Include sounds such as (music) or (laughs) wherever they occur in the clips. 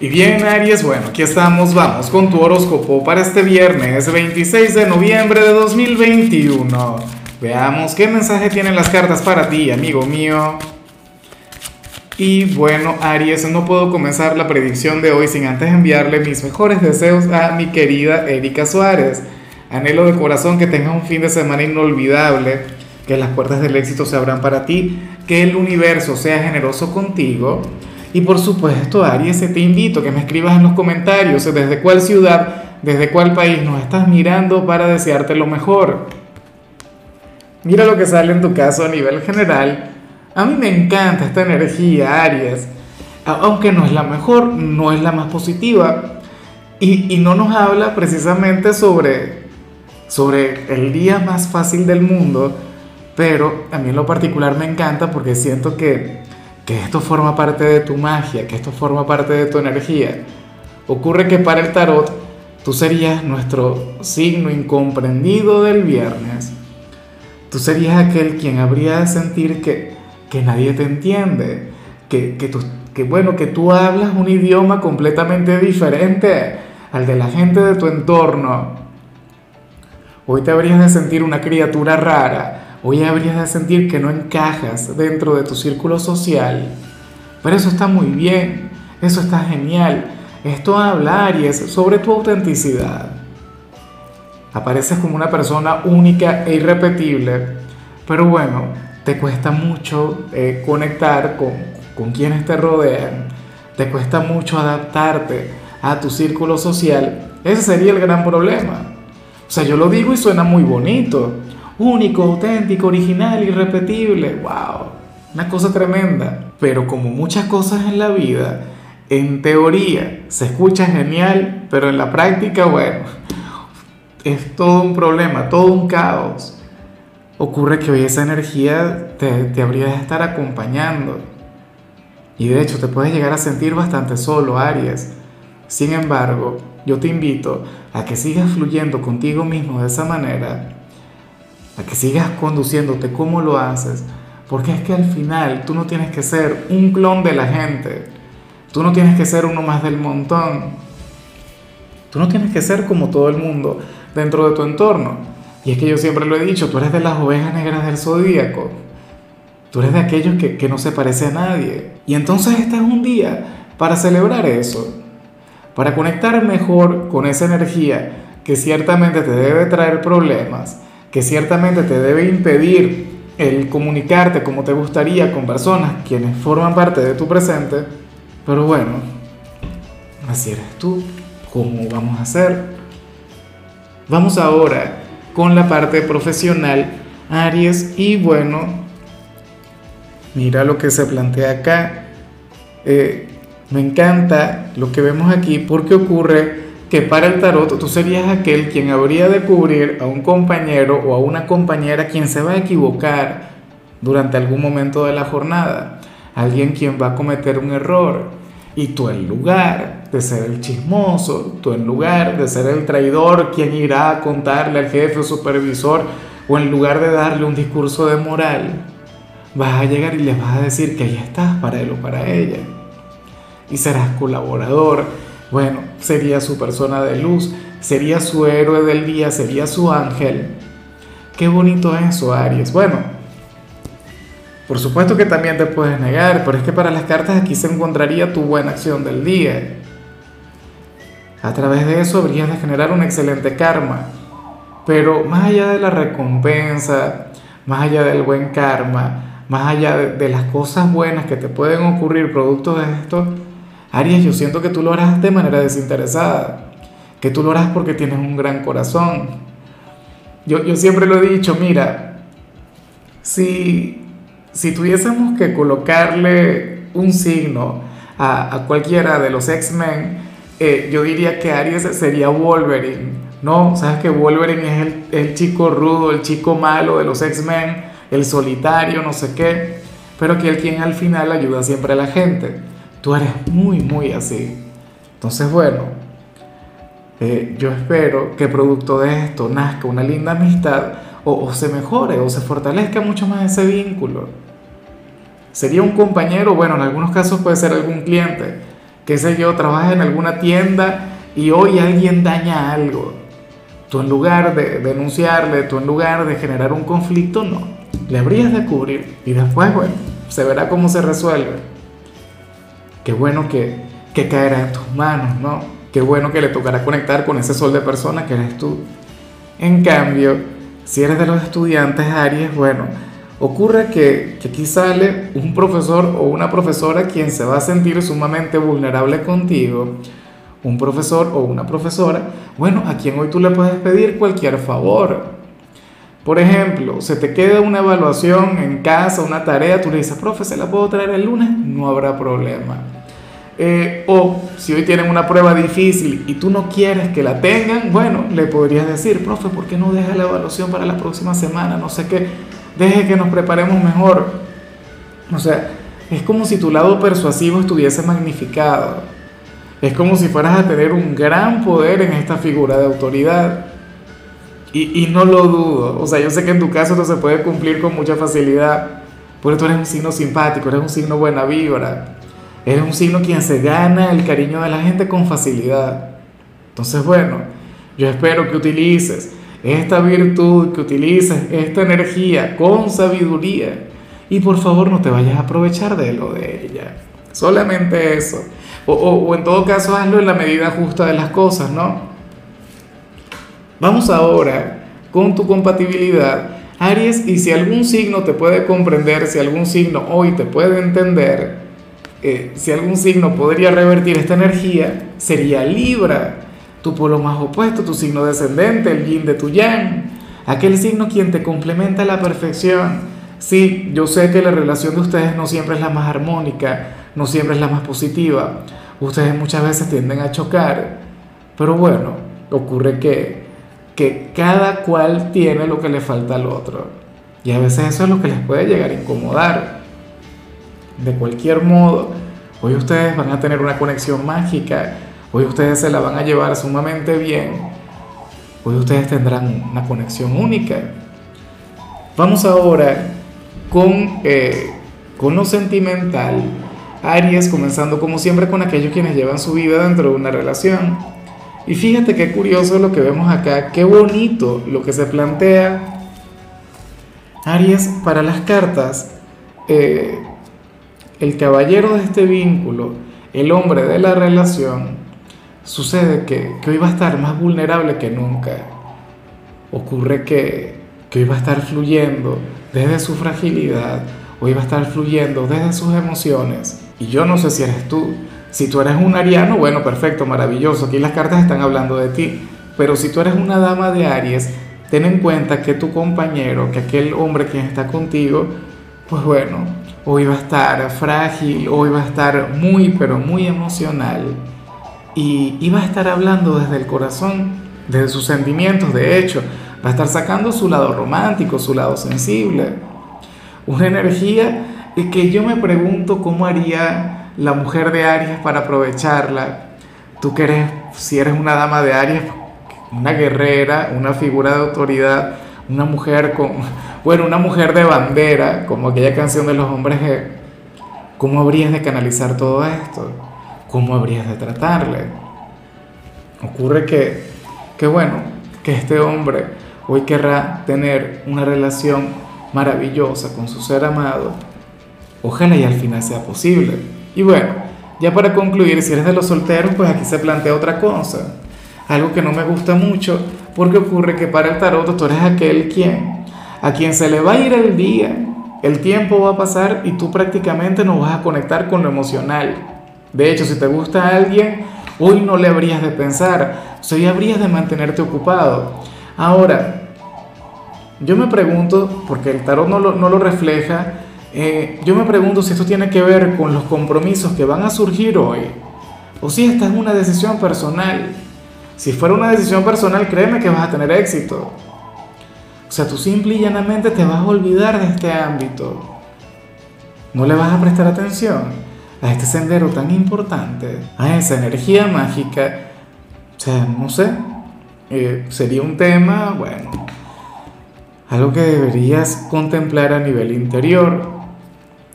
Y bien, Aries, bueno, aquí estamos, vamos con tu horóscopo para este viernes 26 de noviembre de 2021. Veamos qué mensaje tienen las cartas para ti, amigo mío. Y bueno, Aries, no puedo comenzar la predicción de hoy sin antes enviarle mis mejores deseos a mi querida Erika Suárez. Anhelo de corazón que tengas un fin de semana inolvidable, que las puertas del éxito se abran para ti, que el universo sea generoso contigo. Y por supuesto, Aries, te invito a que me escribas en los comentarios desde cuál ciudad, desde cuál país nos estás mirando para desearte lo mejor. Mira lo que sale en tu caso a nivel general. A mí me encanta esta energía, Aries, aunque no es la mejor, no es la más positiva. Y, no nos habla precisamente sobre, sobre el día más fácil del mundo, pero a mí en lo particular me encanta porque siento que, que esto forma parte de tu magia, que esto forma parte de tu energía. Ocurre que para el tarot tú serías nuestro signo incomprendido del viernes. Tú serías aquel quien habría de sentir que que nadie te entiende, que, que, tú, que, bueno, que tú hablas un idioma completamente diferente al de la gente de tu entorno. Hoy te habrías de sentir una criatura rara, hoy habrías de sentir que no encajas dentro de tu círculo social. Pero eso está muy bien, eso está genial. Esto habla, Aries, sobre tu autenticidad. Apareces como una persona única e irrepetible, pero bueno, te cuesta mucho eh, conectar con, con quienes te rodean, te cuesta mucho adaptarte a tu círculo social, ese sería el gran problema. O sea, yo lo digo y suena muy bonito, único, auténtico, original, irrepetible, wow, una cosa tremenda. Pero como muchas cosas en la vida, en teoría se escucha genial, pero en la práctica, bueno, es todo un problema, todo un caos ocurre que hoy esa energía te, te habría de estar acompañando. Y de hecho te puedes llegar a sentir bastante solo, Aries. Sin embargo, yo te invito a que sigas fluyendo contigo mismo de esa manera, a que sigas conduciéndote como lo haces, porque es que al final tú no tienes que ser un clon de la gente, tú no tienes que ser uno más del montón, tú no tienes que ser como todo el mundo dentro de tu entorno. Y es que yo siempre lo he dicho, tú eres de las ovejas negras del zodíaco. Tú eres de aquellos que, que no se parece a nadie. Y entonces este es un día para celebrar eso, para conectar mejor con esa energía que ciertamente te debe traer problemas, que ciertamente te debe impedir el comunicarte como te gustaría con personas quienes forman parte de tu presente. Pero bueno, así eres tú, ¿cómo vamos a hacer? Vamos ahora con la parte profesional, Aries, y bueno, mira lo que se plantea acá. Eh, me encanta lo que vemos aquí porque ocurre que para el tarot tú serías aquel quien habría de cubrir a un compañero o a una compañera quien se va a equivocar durante algún momento de la jornada, alguien quien va a cometer un error y tú en lugar de ser el chismoso, tú en lugar de ser el traidor, quien irá a contarle al jefe o supervisor, o en lugar de darle un discurso de moral, vas a llegar y les vas a decir que ahí estás para él o para ella. Y serás colaborador. Bueno, sería su persona de luz, sería su héroe del día, sería su ángel. Qué bonito eso, Aries. Bueno, por supuesto que también te puedes negar, pero es que para las cartas aquí se encontraría tu buena acción del día. A través de eso habrías de generar un excelente karma. Pero más allá de la recompensa, más allá del buen karma, más allá de, las cosas buenas que te pueden ocurrir producto de esto, Aries, yo siento que tú lo harás de manera desinteresada, que tú lo harás porque tienes un gran corazón. Yo, yo siempre lo he dicho, mira, si si tuviésemos que colocarle un signo a, cualquiera de los X-Men, eh, yo diría que Aries sería Wolverine, ¿no? Sabes que Wolverine es el, el chico rudo, el chico malo de los X-Men, el solitario, no sé qué, pero que el quien al final ayuda siempre a la gente. Tú eres muy, muy así. Entonces, bueno, eh, yo espero que producto de esto nazca una linda amistad o, se mejore o se fortalezca mucho más ese vínculo. Sería un compañero, bueno, en algunos casos puede ser algún cliente qué sé yo, trabajas en alguna tienda y hoy alguien daña algo. Tú en lugar de denunciarle, tú en lugar de generar un conflicto, no. Le habrías de cubrir y después, bueno, se verá cómo se resuelve. Qué bueno que, que caerá en tus manos, ¿no? Qué bueno que le tocará conectar con ese sol de persona que eres tú. En cambio, si eres de los estudiantes Aries, bueno, ocurre que, que aquí sale un profesor o una profesora quien se va a sentir sumamente vulnerable contigo un profesor o una profesora, bueno, a quien hoy tú le puedes pedir cualquier favor. Por ejemplo, se te queda una evaluación en casa, una tarea, tú le dices, profe, ¿se la puedo traer el lunes? No habrá problema. Eh, o si hoy tienen una prueba difícil y tú no quieres que la tengan, bueno, le podrías decir, profe, ¿por qué no deja la evaluación para la próxima semana? No sé qué, deje que nos preparemos mejor. O sea, es como si tu lado persuasivo estuviese magnificado. Es como si fueras a tener un gran poder en esta figura de autoridad. Y, y, no lo dudo. O sea, yo sé que en tu caso esto se puede cumplir con mucha facilidad. Porque tú eres un signo simpático, eres un signo buena vibra. Eres un signo quien se gana el cariño de la gente con facilidad. Entonces, bueno, yo espero que utilices esta virtud, que utilices esta energía con sabiduría. Y por favor no te vayas a aprovechar de lo de ella. Solamente eso. O, en todo caso hazlo en la medida justa de las cosas, ¿no? Vamos ahora con tu compatibilidad, Aries, y si algún signo te puede comprender, si algún signo hoy te puede entender, eh, si algún signo podría revertir esta energía, sería Libra, tu polo más opuesto, tu signo descendente, el yin de tu yang, aquel signo quien te complementa a la perfección. Sí, yo sé que la relación de ustedes no siempre es la más armónica, no siempre es la más positiva. Ustedes muchas veces tienden a chocar, pero bueno, ocurre que, que cada cual tiene lo que le falta al otro. Y a veces eso es lo que les puede llegar a incomodar. De cualquier modo, hoy ustedes van a tener una conexión mágica, hoy ustedes se la van a llevar sumamente bien, hoy ustedes tendrán una conexión única. Vamos ahora con, eh, con lo sentimental Aries comenzando como siempre con aquellos quienes llevan su vida dentro de una relación. Y fíjate qué curioso lo que vemos acá, qué bonito lo que se plantea. Aries, para las cartas, eh, el caballero de este vínculo, el hombre de la relación, sucede que, que, hoy va a estar más vulnerable que nunca. Ocurre que, que hoy va a estar fluyendo desde su fragilidad, hoy va a estar fluyendo desde sus emociones y yo no sé si eres tú. Si tú eres un ariano, bueno, perfecto, maravilloso. Aquí las cartas están hablando de ti. Pero si tú eres una dama de Aries, ten en cuenta que tu compañero, que aquel hombre quien está contigo, pues bueno, hoy va a estar frágil, hoy va a estar muy, pero muy emocional. Y, y va a estar hablando desde el corazón, desde sus sentimientos. De hecho, va a estar sacando su lado romántico, su lado sensible. Una energía que yo me pregunto cómo haría la mujer de Aries para aprovecharla. Tú que eres, si eres una dama de Aries, una guerrera, una figura de autoridad, una mujer con, (laughs) bueno, una mujer de bandera, como aquella canción de los hombres ¿cómo habrías de canalizar todo esto? ¿Cómo habrías de tratarle? Ocurre que, que bueno, que este hombre hoy querrá tener una relación maravillosa con su ser amado Ojalá y al final sea posible. Y bueno, ya para concluir, si eres de los solteros, pues aquí se plantea otra cosa. Algo que no me gusta mucho, porque ocurre que para el tarot tú eres aquel quien, a quien se le va a ir el día, el tiempo va a pasar y tú prácticamente no vas a conectar con lo emocional. De hecho, si te gusta alguien, hoy no le habrías de pensar, hoy habrías de mantenerte ocupado. Ahora, yo me pregunto, porque el tarot no lo, no lo refleja, eh, yo me pregunto si esto tiene que ver con los compromisos que van a surgir hoy, o si esta es una decisión personal. Si fuera una decisión personal, créeme que vas a tener éxito. O sea, tú simple y llanamente te vas a olvidar de este ámbito. No le vas a prestar atención a este sendero tan importante, a esa energía mágica. O sea, no sé, eh, sería un tema, bueno, algo que deberías contemplar a nivel interior.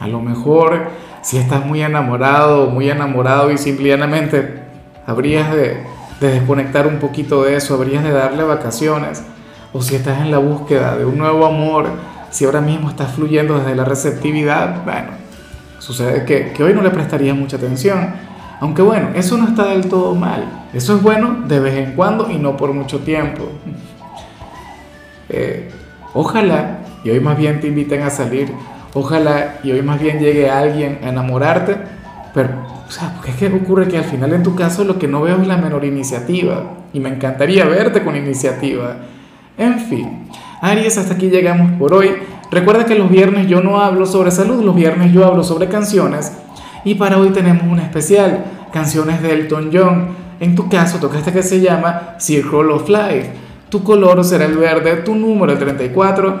A lo mejor si estás muy enamorado muy enamorado y simplemente habrías de, de desconectar un poquito de eso, habrías de darle vacaciones, o si estás en la búsqueda de un nuevo amor, si ahora mismo estás fluyendo desde la receptividad, bueno, sucede que, que hoy no le prestarías mucha atención. Aunque bueno, eso no está del todo mal. Eso es bueno de vez en cuando y no por mucho tiempo. (laughs) Eh, ojalá, y hoy más bien te inviten a salir, ojalá y hoy más bien llegue alguien a enamorarte, pero, o sea, porque es que ocurre que al final en tu caso lo que no veo es la menor iniciativa, y me encantaría verte con iniciativa. En fin, Aries, hasta aquí llegamos por hoy. Recuerda que los viernes yo no hablo sobre salud, los viernes yo hablo sobre canciones, y para hoy tenemos un especial, canciones de Elton John. En tu caso toca esta que se llama Circle of Life tu color será el verde, tu número el 34.